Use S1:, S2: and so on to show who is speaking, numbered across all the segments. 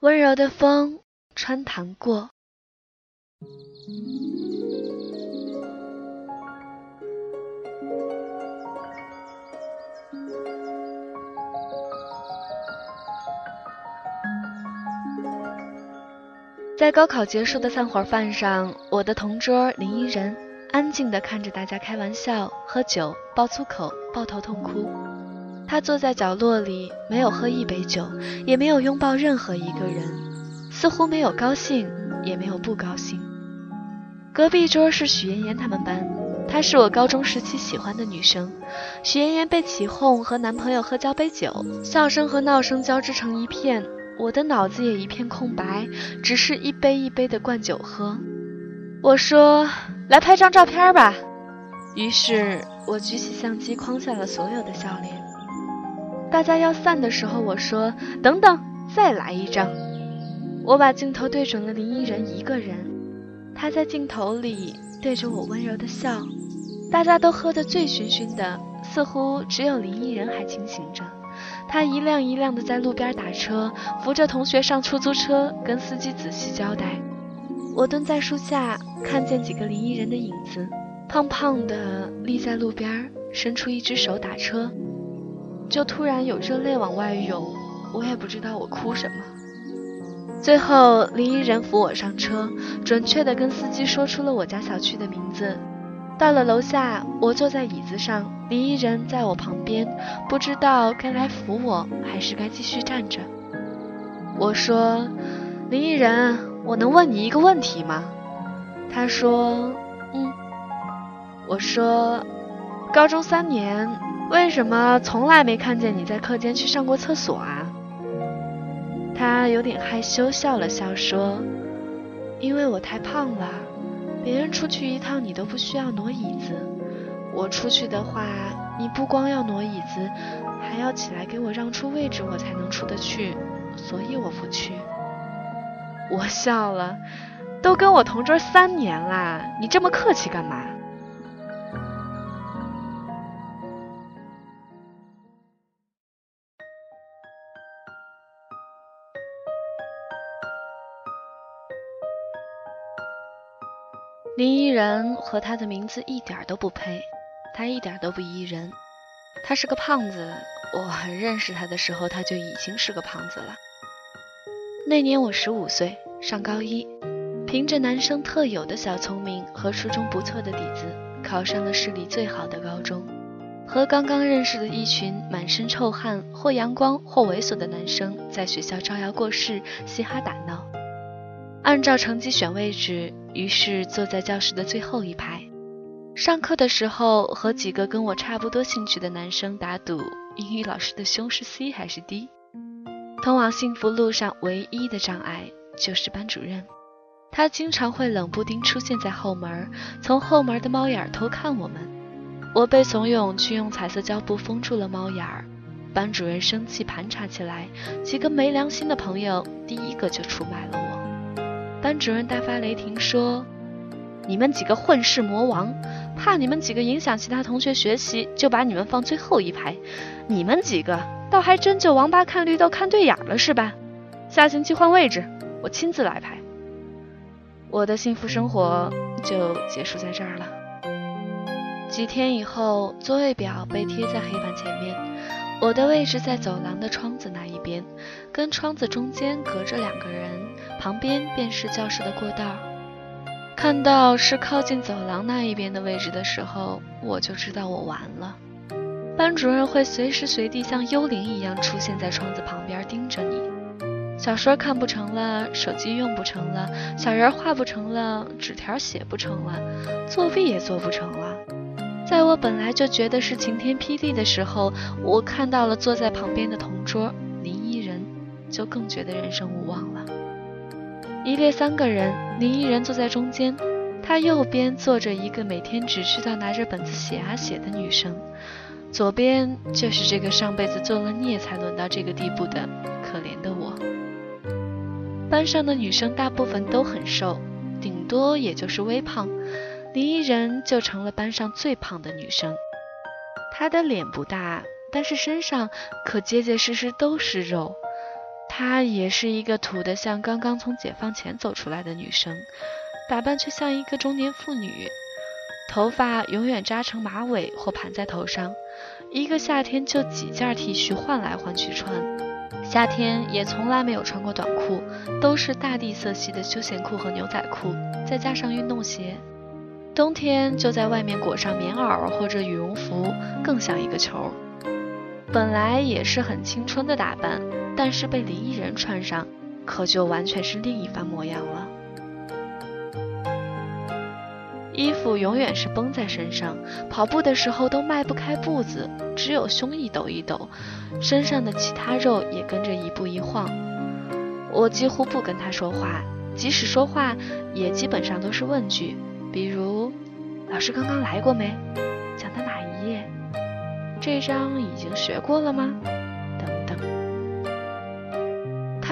S1: 温柔的风穿堂过。在高考结束的散伙饭上，我的同桌林依人安静地看着大家开玩笑、喝酒、爆粗口、抱头痛哭。他坐在角落里，没有喝一杯酒，也没有拥抱任何一个人，似乎没有高兴，也没有不高兴。隔壁桌是许妍妍他们班，她是我高中时期喜欢的女生。许妍妍被起哄和男朋友喝交杯酒，笑声和闹声交织成一片。我的脑子也一片空白，只是一杯一杯的灌酒喝。我说：“来拍张照片吧。”于是我举起相机，框下了所有的笑脸。大家要散的时候，我说：“等等，再来一张。”我把镜头对准了林依人一个人，他在镜头里对着我温柔的笑。大家都喝得醉醺醺的，似乎只有林依人还清醒着。他一辆一辆的在路边打车，扶着同学上出租车，跟司机仔细交代。我蹲在树下，看见几个林依人的影子，胖胖的立在路边，伸出一只手打车，就突然有热泪往外涌。我也不知道我哭什么。最后，林依人扶我上车，准确的跟司机说出了我家小区的名字。到了楼下，我坐在椅子上，林依人在我旁边，不知道该来扶我还是该继续站着。我说：“林依人，我能问你一个问题吗？”他说：“嗯。”我说：“高中三年，为什么从来没看见你在课间去上过厕所啊？”他有点害羞，笑了笑说：“因为我太胖了。”别人出去一趟，你都不需要挪椅子；我出去的话，你不光要挪椅子，还要起来给我让出位置，我才能出得去。所以我不去。我笑了，都跟我同桌三年啦，你这么客气干嘛？林依人和他的名字一点都不配，他一点都不依人。他是个胖子，我认识他的时候他就已经是个胖子了。那年我十五岁，上高一，凭着男生特有的小聪明和初中不错的底子，考上了市里最好的高中，和刚刚认识的一群满身臭汗、或阳光或猥琐的男生在学校招摇过市、嘻哈打闹。按照成绩选位置，于是坐在教室的最后一排。上课的时候，和几个跟我差不多兴趣的男生打赌，英语老师的胸是 C 还是 D。通往幸福路上唯一的障碍就是班主任，他经常会冷不丁出现在后门，从后门的猫眼偷看我们。我被怂恿去用彩色胶布封住了猫眼儿，班主任生气盘查起来，几个没良心的朋友第一个就出卖了我。班主任大发雷霆说：“你们几个混世魔王，怕你们几个影响其他同学学习，就把你们放最后一排。你们几个倒还真就王八看绿豆看对眼了是吧？下星期换位置，我亲自来排。”我的幸福生活就结束在这儿了。几天以后，座位表被贴在黑板前面，我的位置在走廊的窗子那一边，跟窗子中间隔着两个人。旁边便是教室的过道，看到是靠近走廊那一边的位置的时候，我就知道我完了。班主任会随时随地像幽灵一样出现在窗子旁边盯着你。小说看不成了，手机用不成了，小人画不成了，纸条写不成了，作弊也做不成了。在我本来就觉得是晴天霹雳的时候，我看到了坐在旁边的同桌林依人，就更觉得人生无望了。一列三个人，林依人坐在中间，他右边坐着一个每天只知道拿着本子写啊写的女生，左边就是这个上辈子做了孽才沦到这个地步的可怜的我。班上的女生大部分都很瘦，顶多也就是微胖，林依人就成了班上最胖的女生。她的脸不大，但是身上可结结实实都是肉。她也是一个土得像刚刚从解放前走出来的女生，打扮却像一个中年妇女，头发永远扎成马尾或盘在头上，一个夏天就几件 T 恤换来换去穿，夏天也从来没有穿过短裤，都是大地色系的休闲裤和牛仔裤，再加上运动鞋。冬天就在外面裹上棉袄或者羽绒服，更像一个球。本来也是很青春的打扮，但是被林依人穿上，可就完全是另一番模样了。衣服永远是绷在身上，跑步的时候都迈不开步子，只有胸一抖一抖，身上的其他肉也跟着一步一晃。我几乎不跟他说话，即使说话，也基本上都是问句。比如，老师刚刚来过没？讲的哪一页？这章已经学过了吗？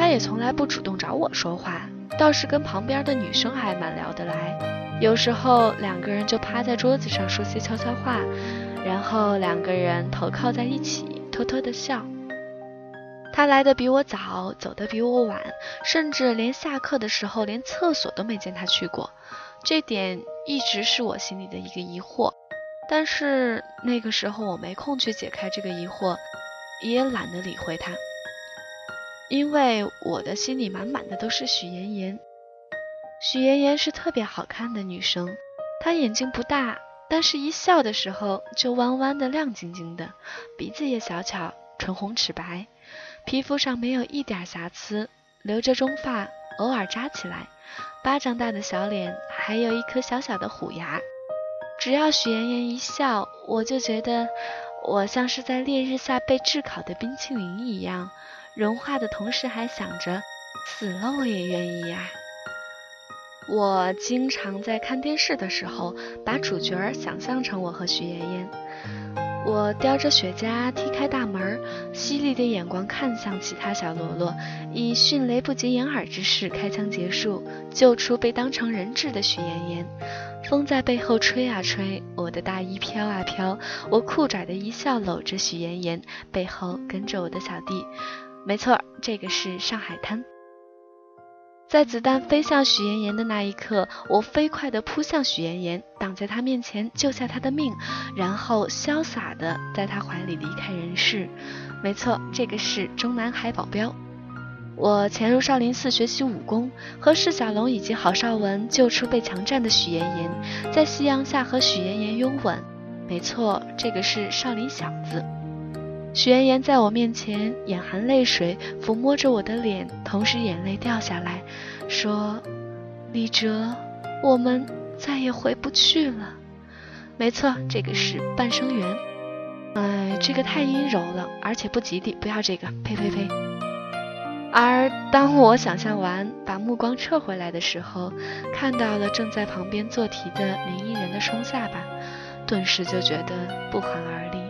S1: 他也从来不主动找我说话，倒是跟旁边的女生还蛮聊得来。有时候两个人就趴在桌子上说些悄悄话，然后两个人头靠在一起，偷偷的笑。他来的比我早，走的比我晚，甚至连下课的时候连厕所都没见他去过。这点一直是我心里的一个疑惑，但是那个时候我没空去解开这个疑惑，也懒得理会他，因为我的心里满满的都是许妍妍。许妍妍是特别好看的女生，她眼睛不大，但是一笑的时候就弯弯的、亮晶晶的，鼻子也小巧，唇红齿白，皮肤上没有一点瑕疵，留着中发，偶尔扎起来。巴掌大的小脸，还有一颗小小的虎牙。只要许妍妍一笑，我就觉得我像是在烈日下被炙烤的冰淇淋一样，融化的同时还想着死了我也愿意呀。我经常在看电视的时候，把主角想象成我和许妍妍。我叼着雪茄，踢开大门，犀利的眼光看向其他小喽啰，以迅雷不及掩耳之势开枪结束，救出被当成人质的许妍妍。风在背后吹啊吹，我的大衣飘啊飘，我酷拽的一笑搂着许妍妍，背后跟着我的小弟。没错，这个是上海滩。在子弹飞向许妍妍的那一刻，我飞快地扑向许妍妍，挡在她面前，救下她的命，然后潇洒地在她怀里离开人世。没错，这个是中南海保镖。我潜入少林寺学习武功，和释小龙以及郝邵文救出被强占的许妍妍，在夕阳下和许妍妍拥吻。没错，这个是少林小子。许妍妍在我面前眼含泪水，抚摸着我的脸，同时眼泪掉下来，说：“李哲，我们再也回不去了。”没错，这个是半生缘。哎，这个太阴柔了，而且不吉利，不要这个，呸呸呸。而当我想象完，把目光撤回来的时候，看到了正在旁边做题的林依人的双下巴，顿时就觉得不寒而栗。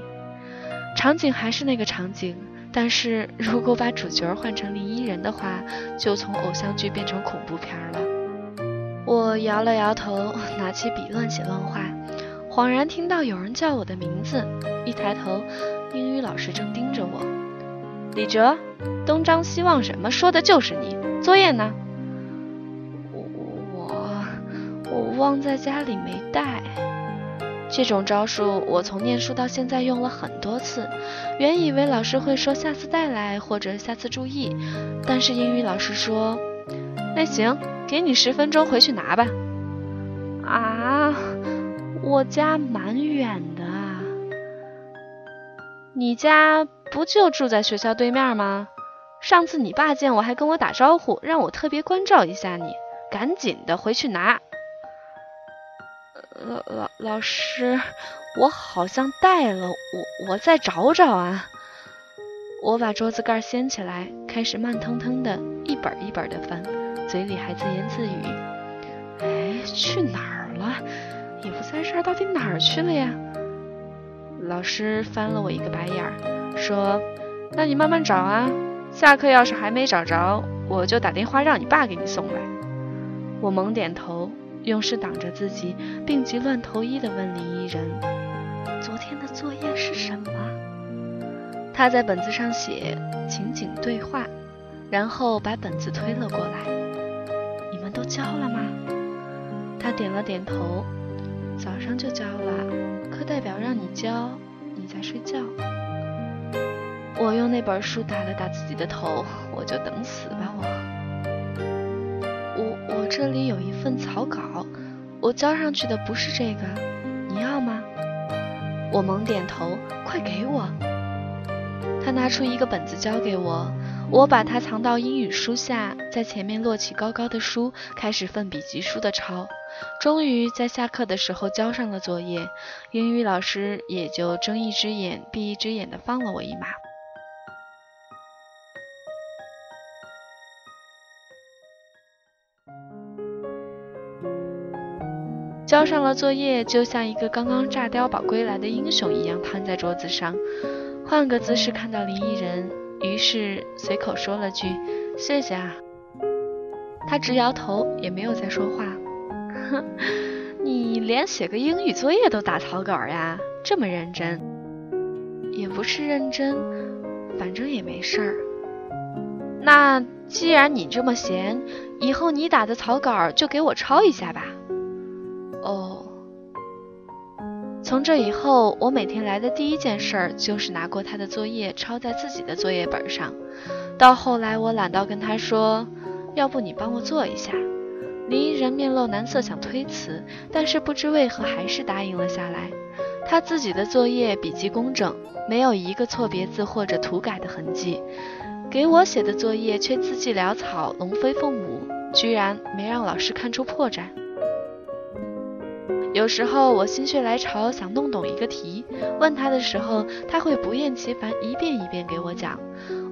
S1: 场景还是那个场景，但是如果把主角换成林依人的话，就从偶像剧变成恐怖片了。我摇了摇头，拿起笔乱写乱画，恍然听到有人叫我的名字，一抬头，英语老师正盯着我。李哲，东张西望什么？说的就是你。作业呢？我我我忘在家里没带。这种招数我从念书到现在用了很多次，原以为老师会说下次带来或者下次注意，但是英语老师说，那行，给你十分钟回去拿吧。啊，我家蛮远的啊，你家不就住在学校对面吗？上次你爸见我还跟我打招呼，让我特别关照一下你，赶紧的回去拿。老老老师，我好像带了，我我再找找啊。我把桌子盖掀起来，开始慢腾腾的一本一本的翻，嘴里还自言自语：“哎，去哪儿了？也不在这儿，到底哪儿去了呀？”老师翻了我一个白眼儿，说：“那你慢慢找啊，下课要是还没找着，我就打电话让你爸给你送来。”我猛点头。用事挡着自己，病急乱投医地问林依人：“昨天的作业是什么？”他在本子上写：“情景对话。”然后把本子推了过来。你们都交了吗？他点了点头。早上就交了，课代表让你交，你在睡觉。我用那本书打了打自己的头，我就等死吧我。这里有一份草稿，我交上去的不是这个，你要吗？我猛点头，快给我。他拿出一个本子交给我，我把它藏到英语书下，在前面摞起高高的书，开始奋笔疾书的抄。终于在下课的时候交上了作业，英语老师也就睁一只眼闭一只眼的放了我一马。交上了作业，就像一个刚刚炸碉堡归来的英雄一样瘫在桌子上，换个姿势看到林依人，于是随口说了句“谢谢啊”，他直摇头，也没有再说话。哼，你连写个英语作业都打草稿呀？这么认真？也不是认真，反正也没事儿。那既然你这么闲，以后你打的草稿就给我抄一下吧。从这以后，我每天来的第一件事就是拿过他的作业抄在自己的作业本上。到后来，我懒到跟他说：“要不你帮我做一下。”林依人面露难色，想推辞，但是不知为何还是答应了下来。他自己的作业笔记工整，没有一个错别字或者涂改的痕迹，给我写的作业却字迹潦草，龙飞凤舞，居然没让老师看出破绽。有时候我心血来潮想弄懂一个题，问他的时候，他会不厌其烦一遍一遍给我讲，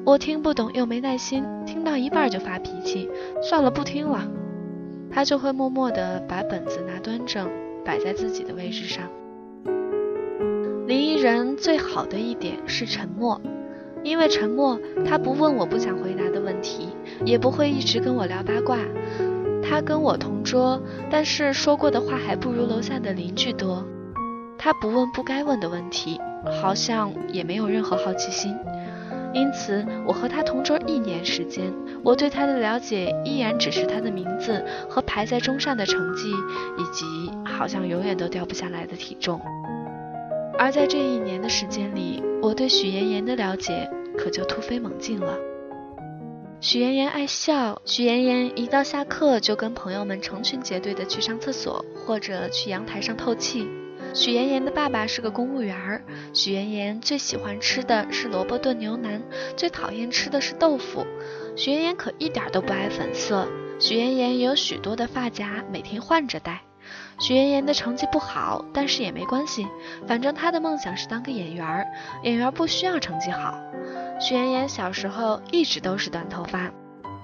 S1: 我听不懂又没耐心，听到一半就发脾气，算了不听了。他就会默默地把本子拿端正，摆在自己的位置上。林依人最好的一点是沉默，因为沉默，他不问我不想回答的问题，也不会一直跟我聊八卦。他跟我同桌，但是说过的话还不如楼下的邻居多。他不问不该问的问题，好像也没有任何好奇心。因此，我和他同桌一年时间，我对他的了解依然只是他的名字和排在中上的成绩，以及好像永远都掉不下来的体重。而在这一年的时间里，我对许妍妍的了解可就突飞猛进了。许妍妍爱笑，许妍妍一到下课就跟朋友们成群结队的去上厕所，或者去阳台上透气。许妍妍的爸爸是个公务员儿。许妍妍最喜欢吃的是萝卜炖牛腩，最讨厌吃的是豆腐。许妍妍可一点都不爱粉色。许妍妍有许多的发夹，每天换着戴。许妍妍的成绩不好，但是也没关系，反正她的梦想是当个演员儿。演员不需要成绩好。许妍妍小时候一直都是短头发。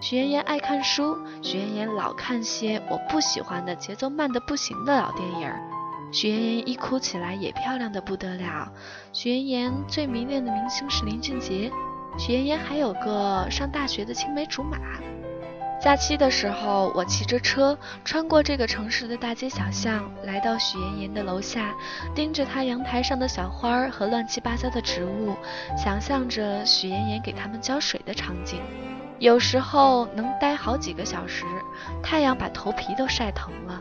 S1: 许妍妍爱看书。许妍妍老看些我不喜欢的、节奏慢的不行的老电影。许妍妍一哭起来也漂亮的不得了。许妍妍最迷恋的明星是林俊杰。许妍妍还有个上大学的青梅竹马。假期的时候，我骑着车穿过这个城市的大街小巷，来到许妍妍的楼下，盯着她阳台上的小花儿和乱七八糟的植物，想象着许妍妍给他们浇水的场景。有时候能待好几个小时，太阳把头皮都晒疼了。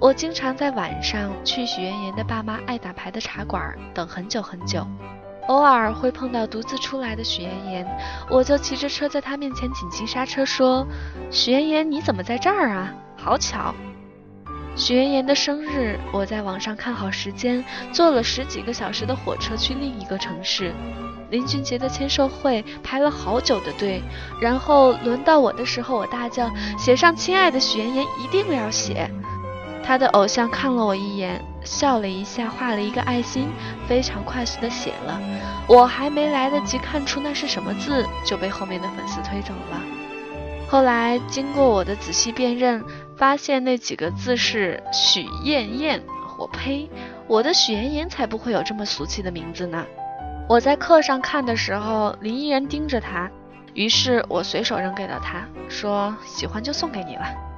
S1: 我经常在晚上去许妍妍的爸妈爱打牌的茶馆等很久很久，偶尔会碰到独自出来的许妍妍，我就骑着车在她面前紧急刹车，说：“许妍妍，你怎么在这儿啊？好巧！”许妍妍的生日，我在网上看好时间，坐了十几个小时的火车去另一个城市。林俊杰的签售会排了好久的队，然后轮到我的时候，我大叫：“写上亲爱的许妍妍，一定要写！”他的偶像看了我一眼，笑了一下，画了一个爱心，非常快速的写了。我还没来得及看出那是什么字，就被后面的粉丝推走了。后来经过我的仔细辨认，发现那几个字是许艳艳。我呸！我的许妍妍才不会有这么俗气的名字呢。我在课上看的时候，林依然盯着他，于是我随手扔给了他，说喜欢就送给你了。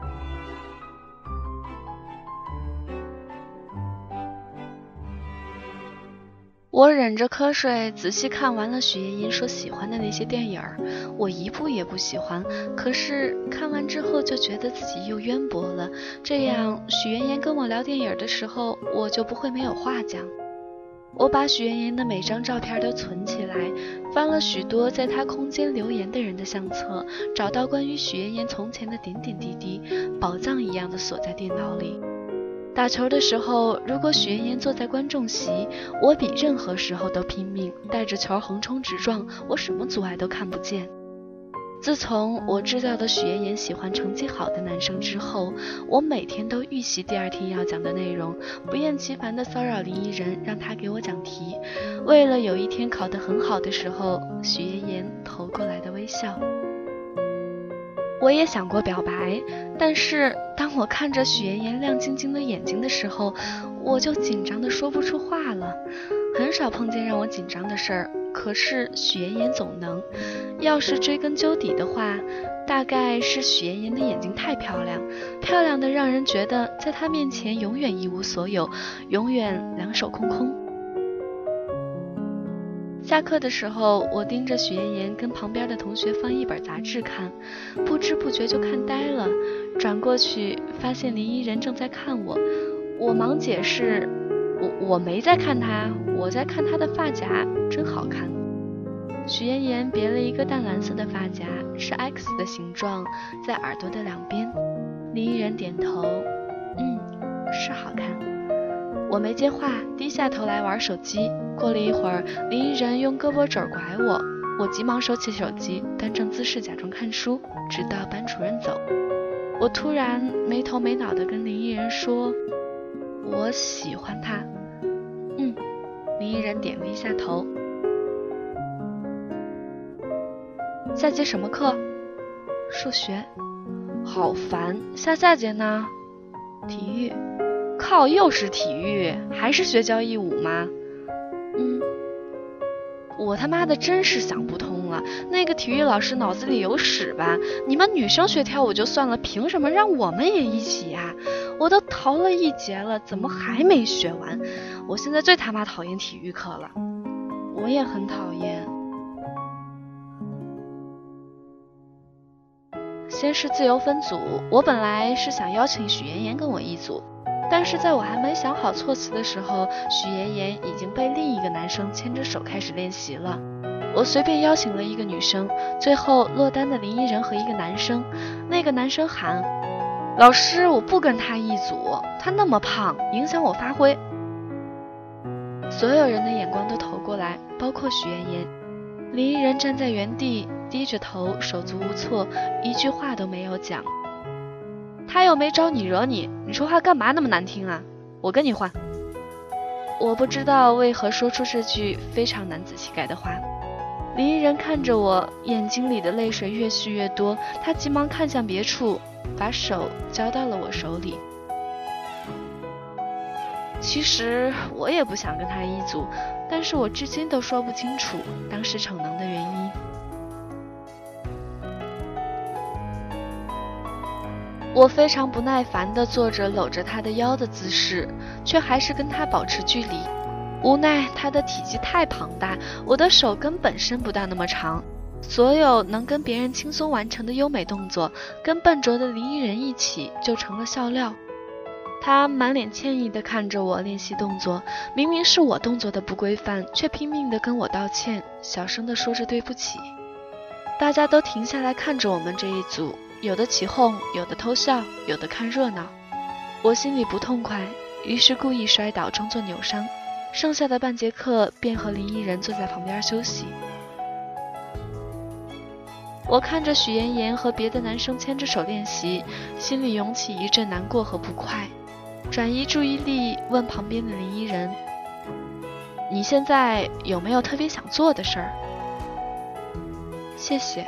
S1: 我忍着瞌睡，仔细看完了许妍妍说喜欢的那些电影儿。我一部也不喜欢，可是看完之后就觉得自己又渊博了。这样，许妍妍跟我聊电影的时候，我就不会没有话讲。我把许妍妍的每张照片都存起来，翻了许多在她空间留言的人的相册，找到关于许妍妍从前的点点滴滴，宝藏一样的锁在电脑里。打球的时候，如果许妍妍坐在观众席，我比任何时候都拼命，带着球横冲直撞，我什么阻碍都看不见。自从我知道了许妍妍喜欢成绩好的男生之后，我每天都预习第二天要讲的内容，不厌其烦地骚扰林依人，让他给我讲题。为了有一天考得很好的时候，许妍妍投过来的微笑。我也想过表白，但是当我看着许妍妍亮晶晶的眼睛的时候，我就紧张的说不出话了。很少碰见让我紧张的事儿，可是许妍妍总能。要是追根究底的话，大概是许妍妍的眼睛太漂亮，漂亮的让人觉得在她面前永远一无所有，永远两手空空。下课的时候，我盯着许妍妍跟旁边的同学翻一本杂志看，不知不觉就看呆了。转过去发现林依人正在看我，我忙解释：“我我没在看他，我在看他的发夹，真好看。”许妍妍别了一个淡蓝色的发夹，是 X 的形状，在耳朵的两边。林依人点头：“嗯，是好看。”我没接话，低下头来玩手机。过了一会儿，林依人用胳膊肘拐我，我急忙收起手机，端正姿势假装看书，直到班主任走。我突然没头没脑地跟林依人说：“我喜欢他。”嗯，林依人点了一下头。下节什么课？数学。好烦。下下节呢？体育。靠，又是体育，还是学交谊舞吗？嗯，我他妈的真是想不通了，那个体育老师脑子里有屎吧？你们女生学跳舞就算了，凭什么让我们也一起呀？我都逃了一节了，怎么还没学完？我现在最他妈讨厌体育课了，我也很讨厌。先是自由分组，我本来是想邀请许妍妍跟我一组。但是在我还没想好措辞的时候，许妍妍已经被另一个男生牵着手开始练习了。我随便邀请了一个女生，最后落单的林依人和一个男生。那个男生喊：“老师，我不跟他一组，他那么胖，影响我发挥。”所有人的眼光都投过来，包括许妍妍。林依人站在原地，低着头，手足无措，一句话都没有讲。他又没招你惹你，你说话干嘛那么难听啊？我跟你换。我不知道为何说出这句非常男子气概的话。林依人看着我，眼睛里的泪水越蓄越多，他急忙看向别处，把手交到了我手里。其实我也不想跟他一组，但是我至今都说不清楚当时逞能的原因。我非常不耐烦地做着搂着他的腰的姿势，却还是跟他保持距离。无奈他的体积太庞大，我的手根本伸不到那么长。所有能跟别人轻松完成的优美动作，跟笨拙的林依人一起就成了笑料。他满脸歉意地看着我练习动作，明明是我动作的不规范，却拼命地跟我道歉，小声地说着对不起。大家都停下来看着我们这一组。有的起哄，有的偷笑，有的看热闹。我心里不痛快，于是故意摔倒，装作扭伤。剩下的半节课，便和林依人坐在旁边休息。我看着许妍妍和别的男生牵着手练习，心里涌起一阵难过和不快。转移注意力，问旁边的林依人：“你现在有没有特别想做的事儿？”谢谢。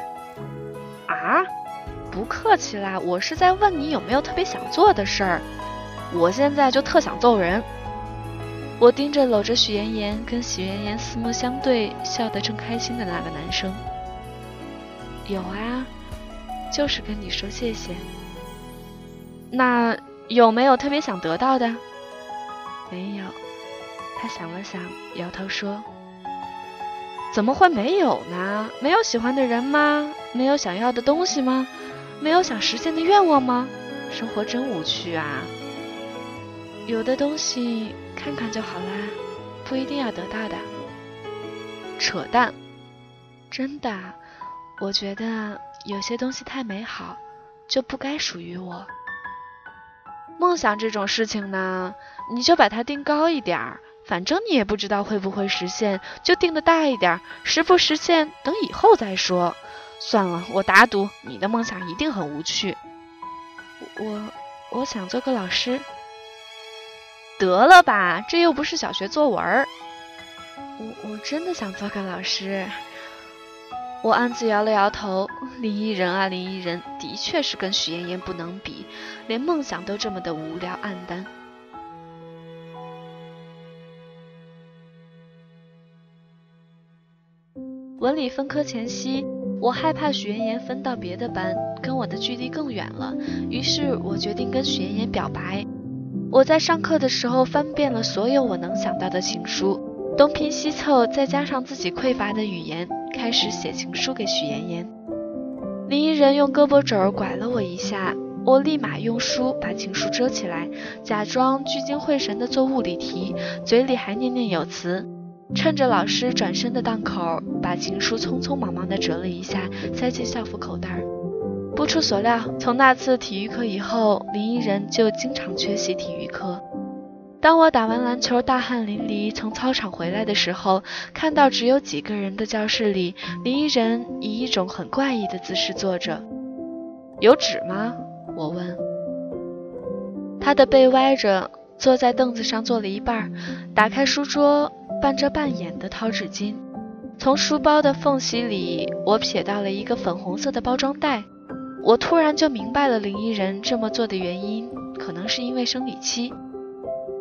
S1: 啊？不客气啦，我是在问你有没有特别想做的事儿。我现在就特想揍人。我盯着搂着许妍妍跟许妍妍四目相对，笑得正开心的那个男生。有啊，就是跟你说谢谢。那有没有特别想得到的？没有。他想了想，摇头说：“怎么会没有呢？没有喜欢的人吗？没有想要的东西吗？没有想实现的愿望吗？生活真无趣啊！有的东西看看就好啦，不一定要得到的。扯淡！真的，我觉得有些东西太美好，就不该属于我。梦想这种事情呢，你就把它定高一点儿。”反正你也不知道会不会实现，就定的大一点，实不实现等以后再说。算了，我打赌你的梦想一定很无趣。我我想做个老师。得了吧，这又不是小学作文。我我真的想做个老师。我暗自摇了摇头。林依人啊，林依人，的确是跟许妍妍不能比，连梦想都这么的无聊黯淡。文理分科前夕，我害怕许妍妍分到别的班，跟我的距离更远了。于是我决定跟许妍妍表白。我在上课的时候翻遍了所有我能想到的情书，东拼西凑，再加上自己匮乏的语言，开始写情书给许妍妍。林依人用胳膊肘拐了我一下，我立马用书把情书遮起来，假装聚精会神地做物理题，嘴里还念念有词。趁着老师转身的档口，把情书匆匆忙忙地折了一下，塞进校服口袋。不出所料，从那次体育课以后，林依人就经常缺席体育课。当我打完篮球，大汗淋漓从操场回来的时候，看到只有几个人的教室里，林依人以一种很怪异的姿势坐着。有纸吗？我问。他的背歪着，坐在凳子上坐了一半，打开书桌。半遮半掩的掏纸巾，从书包的缝隙里，我瞥到了一个粉红色的包装袋。我突然就明白了林依人这么做的原因，可能是因为生理期。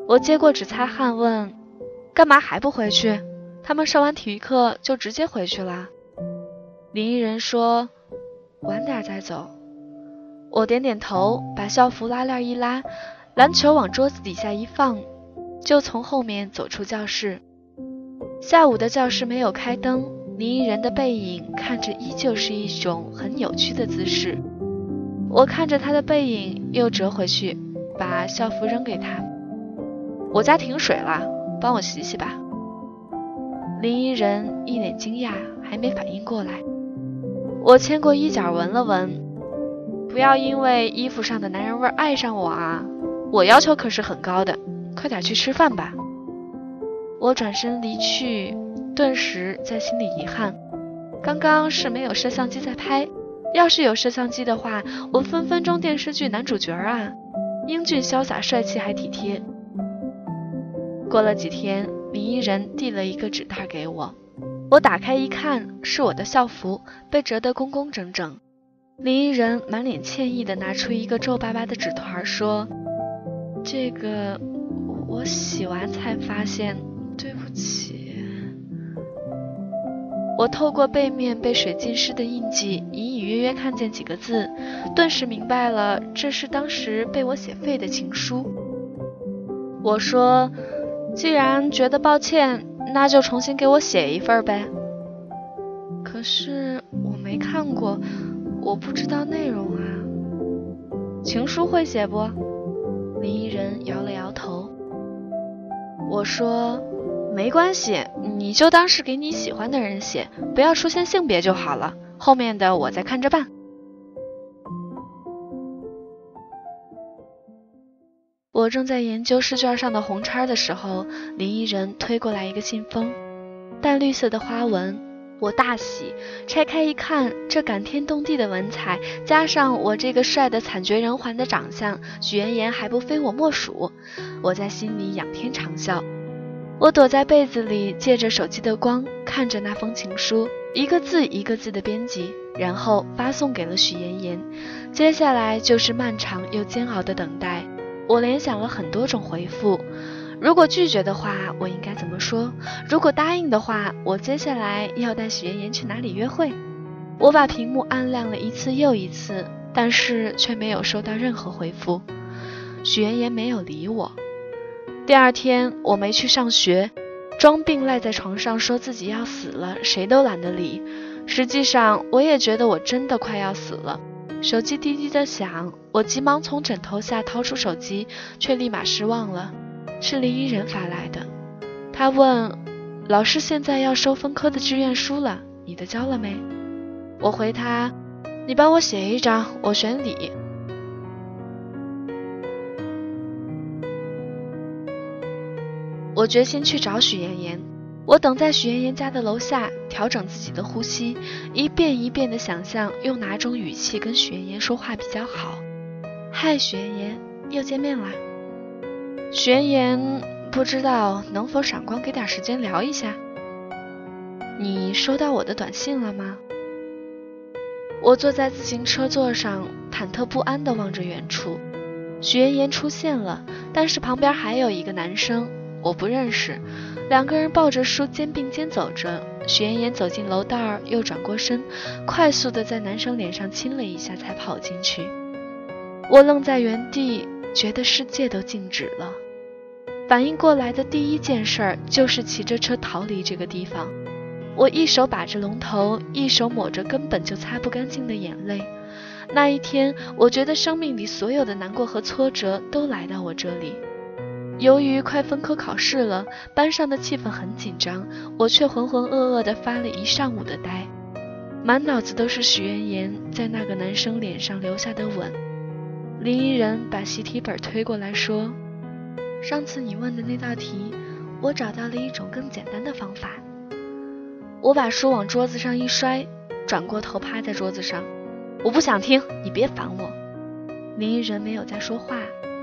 S1: 我接过纸擦汗，问：“干嘛还不回去？他们上完体育课就直接回去了。”林依人说：“晚点再走。”我点点头，把校服拉链一拉，篮球往桌子底下一放，就从后面走出教室。下午的教室没有开灯，林依人的背影看着依旧是一种很扭曲的姿势。我看着他的背影，又折回去，把校服扔给他。我家停水了，帮我洗洗吧。林依人一脸惊讶，还没反应过来。我牵过衣角闻了闻，不要因为衣服上的男人味爱上我啊！我要求可是很高的，快点去吃饭吧。我转身离去，顿时在心里遗憾。刚刚是没有摄像机在拍，要是有摄像机的话，我分分钟电视剧男主角啊，英俊潇洒、帅气还体贴。过了几天，林依人递了一个纸袋给我，我打开一看，是我的校服，被折得工工整整。林依人满脸歉意地拿出一个皱巴巴的纸团，说：“这个我洗完才发现。”对不起，我透过背面被水浸湿的印记，隐隐约约看见几个字，顿时明白了，这是当时被我写废的情书。我说，既然觉得抱歉，那就重新给我写一份呗。可是我没看过，我不知道内容啊。情书会写不？林依人摇了摇头。我说。没关系，你就当是给你喜欢的人写，不要出现性别就好了。后面的我再看着办。我正在研究试卷上的红叉的时候，林依人推过来一个信封，淡绿色的花纹，我大喜。拆开一看，这感天动地的文采，加上我这个帅的惨绝人寰的长相，许妍妍还不非我莫属。我在心里仰天长啸。我躲在被子里，借着手机的光看着那封情书，一个字一个字的编辑，然后发送给了许妍妍。接下来就是漫长又煎熬的等待。我联想了很多种回复：如果拒绝的话，我应该怎么说？如果答应的话，我接下来要带许妍妍去哪里约会？我把屏幕按亮了一次又一次，但是却没有收到任何回复。许妍妍没有理我。第二天我没去上学，装病赖在床上，说自己要死了，谁都懒得理。实际上，我也觉得我真的快要死了。手机滴滴的响，我急忙从枕头下掏出手机，却立马失望了，是林依人发来的。他问：“老师现在要收分科的志愿书了，你的交了没？”我回他：“你帮我写一张，我选理。”我决心去找许妍妍。我等在许妍妍家的楼下，调整自己的呼吸，一遍一遍地想象用哪种语气跟许妍妍说话比较好。嗨，许妍妍，又见面啦。许妍妍不知道能否闪光给点时间聊一下。你收到我的短信了吗？我坐在自行车座上，忐忑不安地望着远处。许妍妍出现了，但是旁边还有一个男生，我不认识。两个人抱着书肩并肩走着，许妍妍走进楼道儿，又转过身，快速的在男生脸上亲了一下，才跑进去。我愣在原地，觉得世界都静止了。反应过来的第一件事儿就是骑着车逃离这个地方。我一手把着龙头，一手抹着根本就擦不干净的眼泪。那一天，我觉得生命里所有的难过和挫折都来到我这里。由于快分科考试了，班上的气氛很紧张，我却浑浑噩噩地发了一上午的呆，满脑子都是许妍妍在那个男生脸上留下的吻。林依人把习题本推过来说：“上次你问的那道题，我找到了一种更简单的方法。”我把书往桌子上一摔，转过头趴在桌子上：“我不想听，你别烦我。”林依人没有再说话。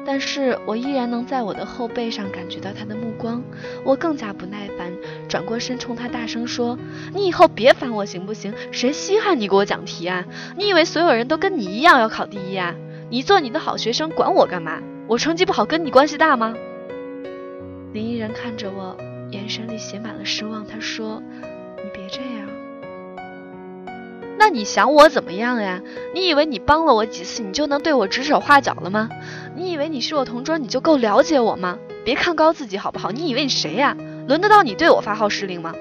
S1: 但是我依然能在我的后背上感觉到他的目光，我更加不耐烦，转过身冲他大声说：“你以后别烦我行不行？谁稀罕你给我讲题啊？你以为所有人都跟你一样要考第一啊？你做你的好学生，管我干嘛？我成绩不好跟你关系大吗？”林依人看着我，眼神里写满了失望。他说：“你别这样。”那你想我怎么样呀？你以为你帮了我几次，你就能对我指手画脚了吗？你以为你是我同桌，你就够了解我吗？别看高自己好不好？你以为你谁呀？轮得到你对我发号施令吗？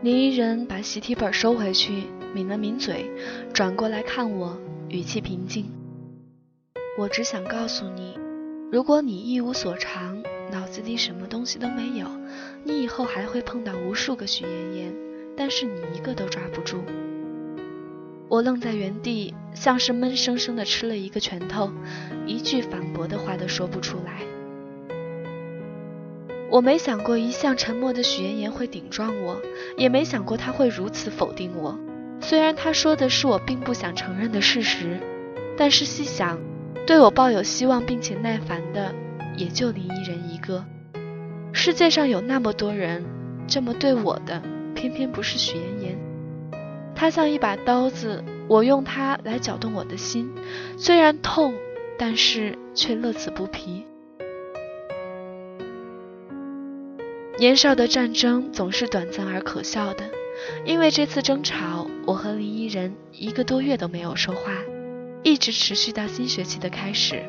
S1: 林依人把习题本收回去，抿了抿嘴，转过来看我，语气平静。我只想告诉你，如果你一无所长，脑子里什么东西都没有，你以后还会碰到无数个许妍妍。但是你一个都抓不住，我愣在原地，像是闷生生的吃了一个拳头，一句反驳的话都说不出来。我没想过一向沉默的许妍妍会顶撞我，也没想过她会如此否定我。虽然她说的是我并不想承认的事实，但是细想，对我抱有希望并且耐烦的，也就林依人一个。世界上有那么多人这么对我的。偏偏不是许妍妍，她像一把刀子，我用它来搅动我的心，虽然痛，但是却乐此不疲。年少的战争总是短暂而可笑的，因为这次争吵，我和林依人一个多月都没有说话，一直持续到新学期的开始。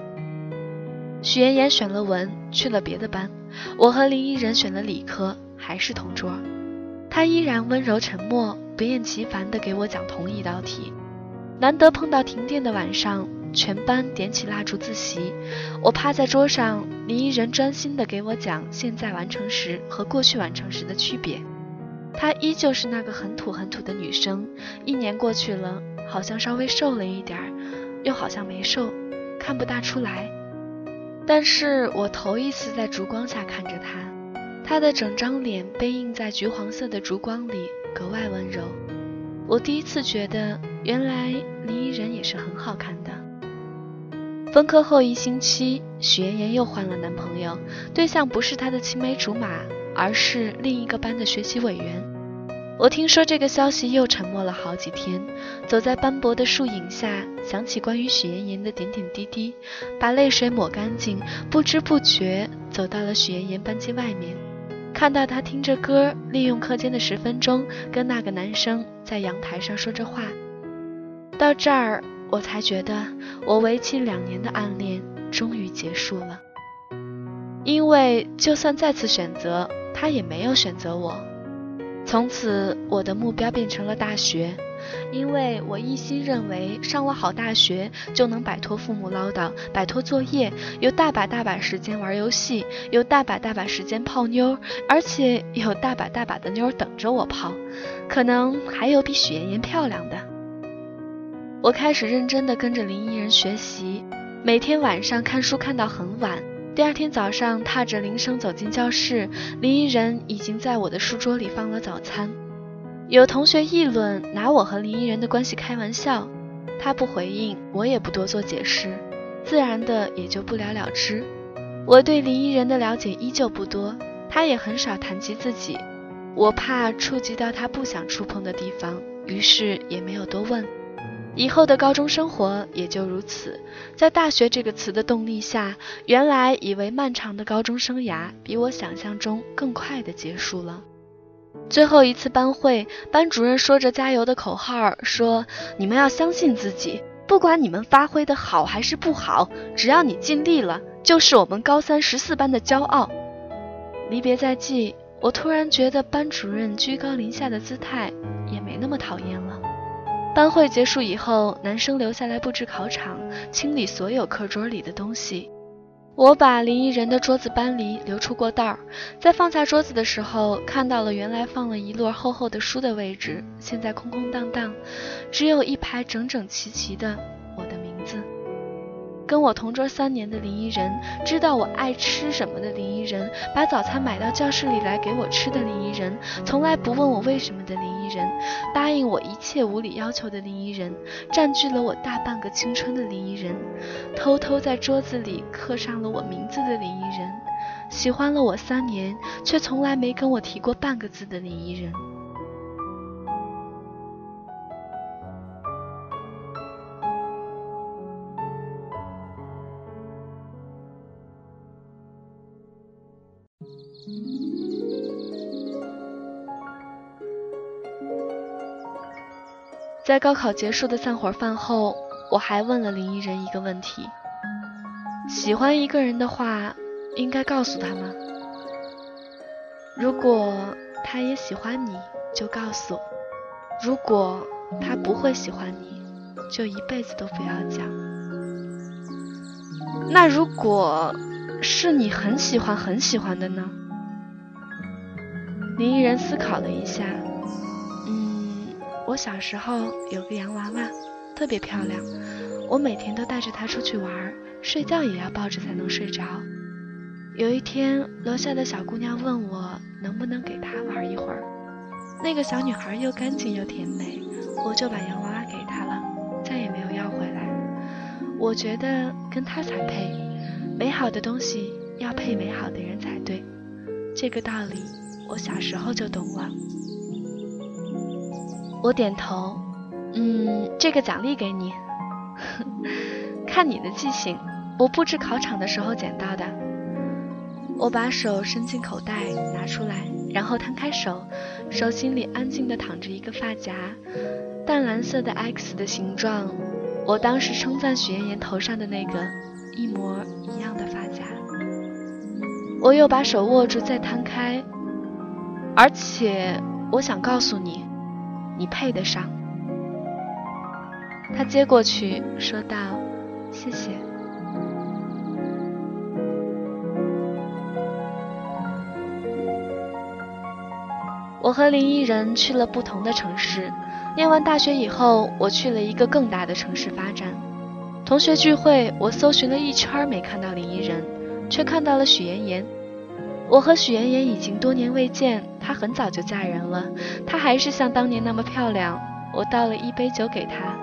S1: 许妍妍选了文，去了别的班，我和林依人选了理科，还是同桌。他依然温柔沉默，不厌其烦地给我讲同一道题。难得碰到停电的晚上，全班点起蜡烛自习。我趴在桌上，林依人专心地给我讲现在完成时和过去完成时的区别。她依旧是那个很土很土的女生。一年过去了，好像稍微瘦了一点儿，又好像没瘦，看不大出来。但是我头一次在烛光下看着她。她的整张脸被映在橘黄色的烛光里，格外温柔。我第一次觉得，原来林依人也是很好看的。分科后一星期，许妍妍又换了男朋友，对象不是她的青梅竹马，而是另一个班的学习委员。我听说这个消息，又沉默了好几天。走在斑驳的树影下，想起关于许妍妍的点点滴滴，把泪水抹干净，不知不觉走到了许妍妍班级外面。看到他听着歌，利用课间的十分钟跟那个男生在阳台上说着话。到这儿，我才觉得我为期两年的暗恋终于结束了。因为就算再次选择，他也没有选择我。从此，我的目标变成了大学。因为我一心认为上了好大学就能摆脱父母唠叨，摆脱作业，有大把大把时间玩游戏，有大把大把时间泡妞，而且有大把大把的妞等着我泡，可能还有比许妍妍漂亮的。我开始认真的跟着林依人学习，每天晚上看书看到很晚，第二天早上踏着铃声走进教室，林依人已经在我的书桌里放了早餐。有同学议论，拿我和林依人的关系开玩笑，他不回应，我也不多做解释，自然的也就不了了之。我对林依人的了解依旧不多，他也很少谈及自己，我怕触及到他不想触碰的地方，于是也没有多问。以后的高中生活也就如此，在大学这个词的动力下，原来以为漫长的高中生涯，比我想象中更快的结束了。最后一次班会，班主任说着加油的口号，说：“你们要相信自己，不管你们发挥的好还是不好，只要你尽力了，就是我们高三十四班的骄傲。”离别在即，我突然觉得班主任居高临下的姿态也没那么讨厌了。班会结束以后，男生留下来布置考场，清理所有课桌里的东西。我把林依人的桌子搬离，留出过道儿。在放下桌子的时候，看到了原来放了一摞厚厚的书的位置，现在空空荡荡，只有一排整整齐齐的。跟我同桌三年的林依人，知道我爱吃什么的林依人，把早餐买到教室里来给我吃的林依人，从来不问我为什么的林依人，答应我一切无理要求的林依人，占据了我大半个青春的林依人，偷偷在桌子里刻上了我名字的林依人，喜欢了我三年却从来没跟我提过半个字的林依人。在高考结束的散伙饭后，我还问了林依人一个问题：喜欢一个人的话，应该告诉他吗？如果他也喜欢你，就告诉；如果他不会喜欢你，就一辈子都不要讲。那如果是你很喜欢很喜欢的呢？林依人思考了一下。我小时候有个洋娃娃，特别漂亮，我每天都带着它出去玩，睡觉也要抱着才能睡着。有一天，楼下的小姑娘问我能不能给她玩一会儿。那个小女孩又干净又甜美，我就把洋娃娃给她了，再也没有要回来。我觉得跟她才配，美好的东西要配美好的人才对，这个道理我小时候就懂了。我点头，嗯，这个奖励给你，看你的记性。我布置考场的时候捡到的。我把手伸进口袋拿出来，然后摊开手，手心里安静的躺着一个发夹，淡蓝色的 X 的形状。我当时称赞许妍妍头上的那个一模一样的发夹。我又把手握住再摊开，而且我想告诉你。你配得上。他接过去，说道：“谢谢。”我和林依人去了不同的城市。念完大学以后，我去了一个更大的城市发展。同学聚会，我搜寻了一圈没看到林依人，却看到了许妍妍。我和许妍妍已经多年未见，她很早就嫁人了，她还是像当年那么漂亮。我倒了一杯酒给她，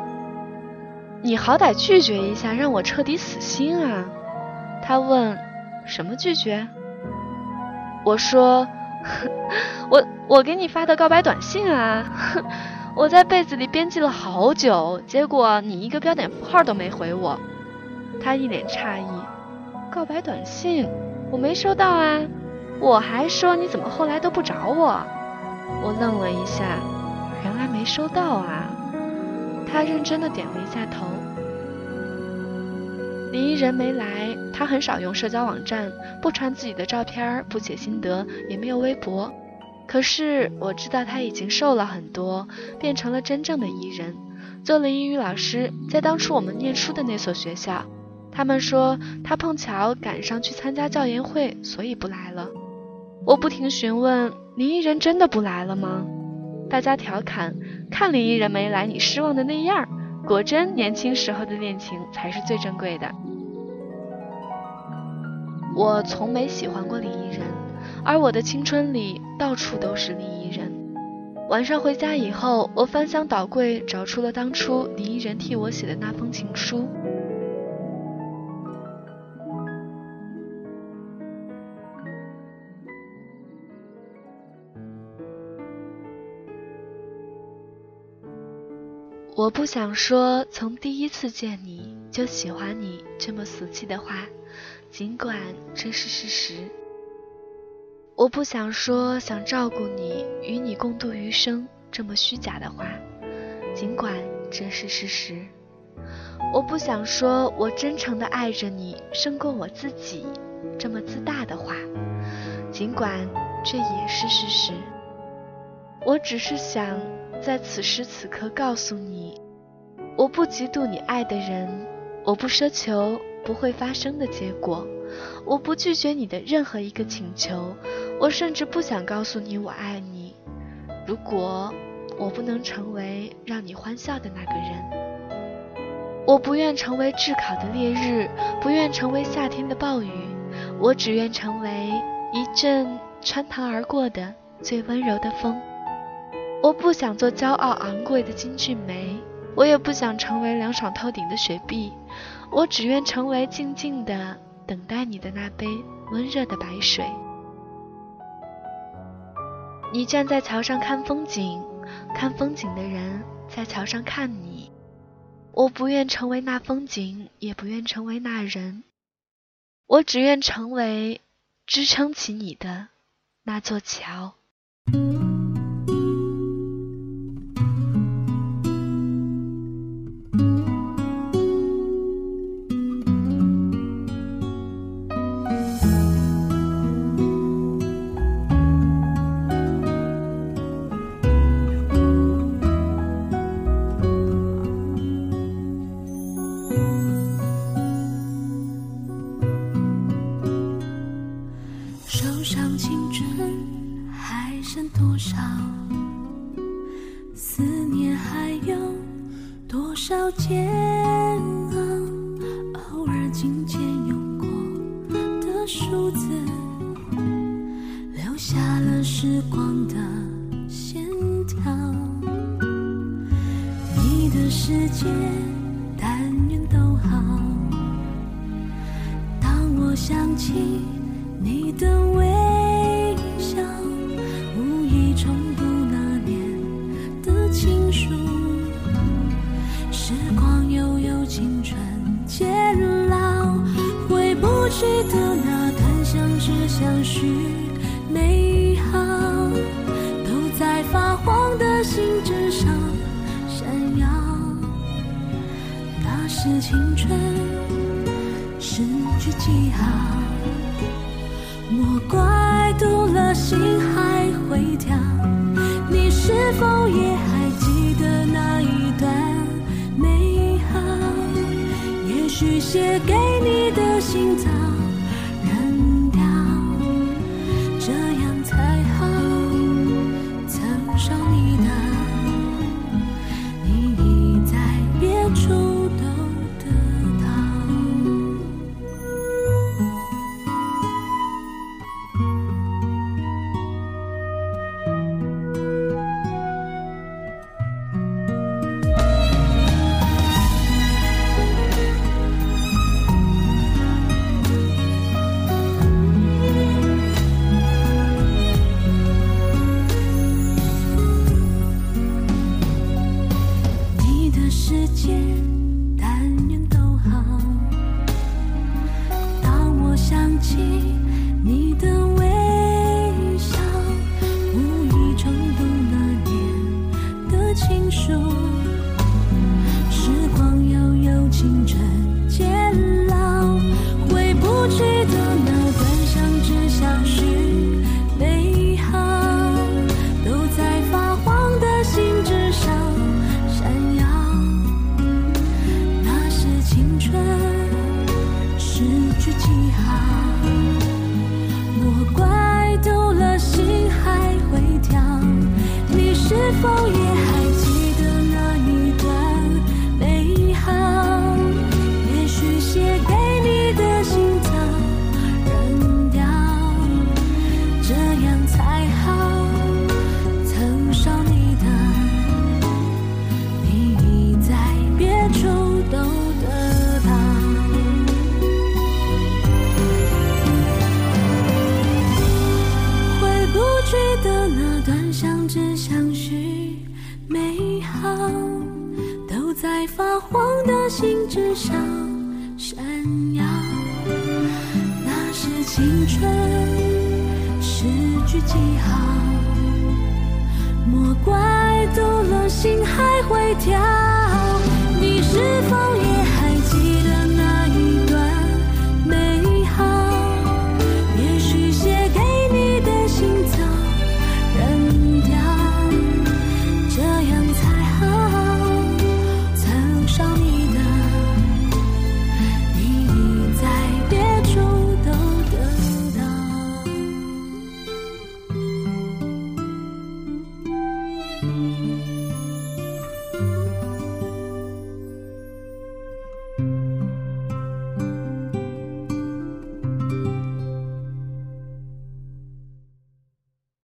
S1: 你好歹拒绝一下，让我彻底死心啊！她问：“什么拒绝？”我说：“ 我我给你发的告白短信啊，我在被子里编辑了好久，结果你一个标点符号都没回我。”她一脸诧异：“告白短信？我没收到啊！”我还说你怎么后来都不找我？我愣了一下，原来没收到啊。他认真的点了一下头。林依人没来，他很少用社交网站，不传自己的照片，不写心得，也没有微博。可是我知道他已经瘦了很多，变成了真正的艺人，做了英语老师，在当初我们念书的那所学校。他们说他碰巧赶上去参加教研会，所以不来了。我不停询问林依人真的不来了吗？大家调侃，看林依人没来，你失望的那样儿。果真，年轻时候的恋情才是最珍贵的。我从没喜欢过林依人，而我的青春里到处都是林依人。晚上回家以后，我翻箱倒柜找出了当初林依人替我写的那封情书。我不想说从第一次见你就喜欢你这么俗气的话，尽管这是事实。我不想说想照顾你与你共度余生这么虚假的话，尽管这是事实。我不想说我真诚的爱着你胜过我自己这么自大的话，尽管这也是事实。我只是想。在此时此刻，告诉你，我不嫉妒你爱的人，我不奢求不会发生的结果，我不拒绝你的任何一个请求，我甚至不想告诉你我爱你。如果我不能成为让你欢笑的那个人，我不愿成为炙烤的烈日，不愿成为夏天的暴雨，我只愿成为一阵穿堂而过的最温柔的风。我不想做骄傲昂贵的金骏眉，我也不想成为凉爽透顶的雪碧，我只愿成为静静的等待你的那杯温热的白水。你站在桥上看风景，看风景的人在桥上看你。我不愿成为那风景，也不愿成为那人，我只愿成为支撑起你的那座桥。
S2: 少煎熬，偶尔紧肩拥过的数字，留下了时光的线条。你的世界，但愿都好。当我想起你的微笑。青春失去记号，莫怪读了心还会跳。你是否也还记得那一段美好？也许写给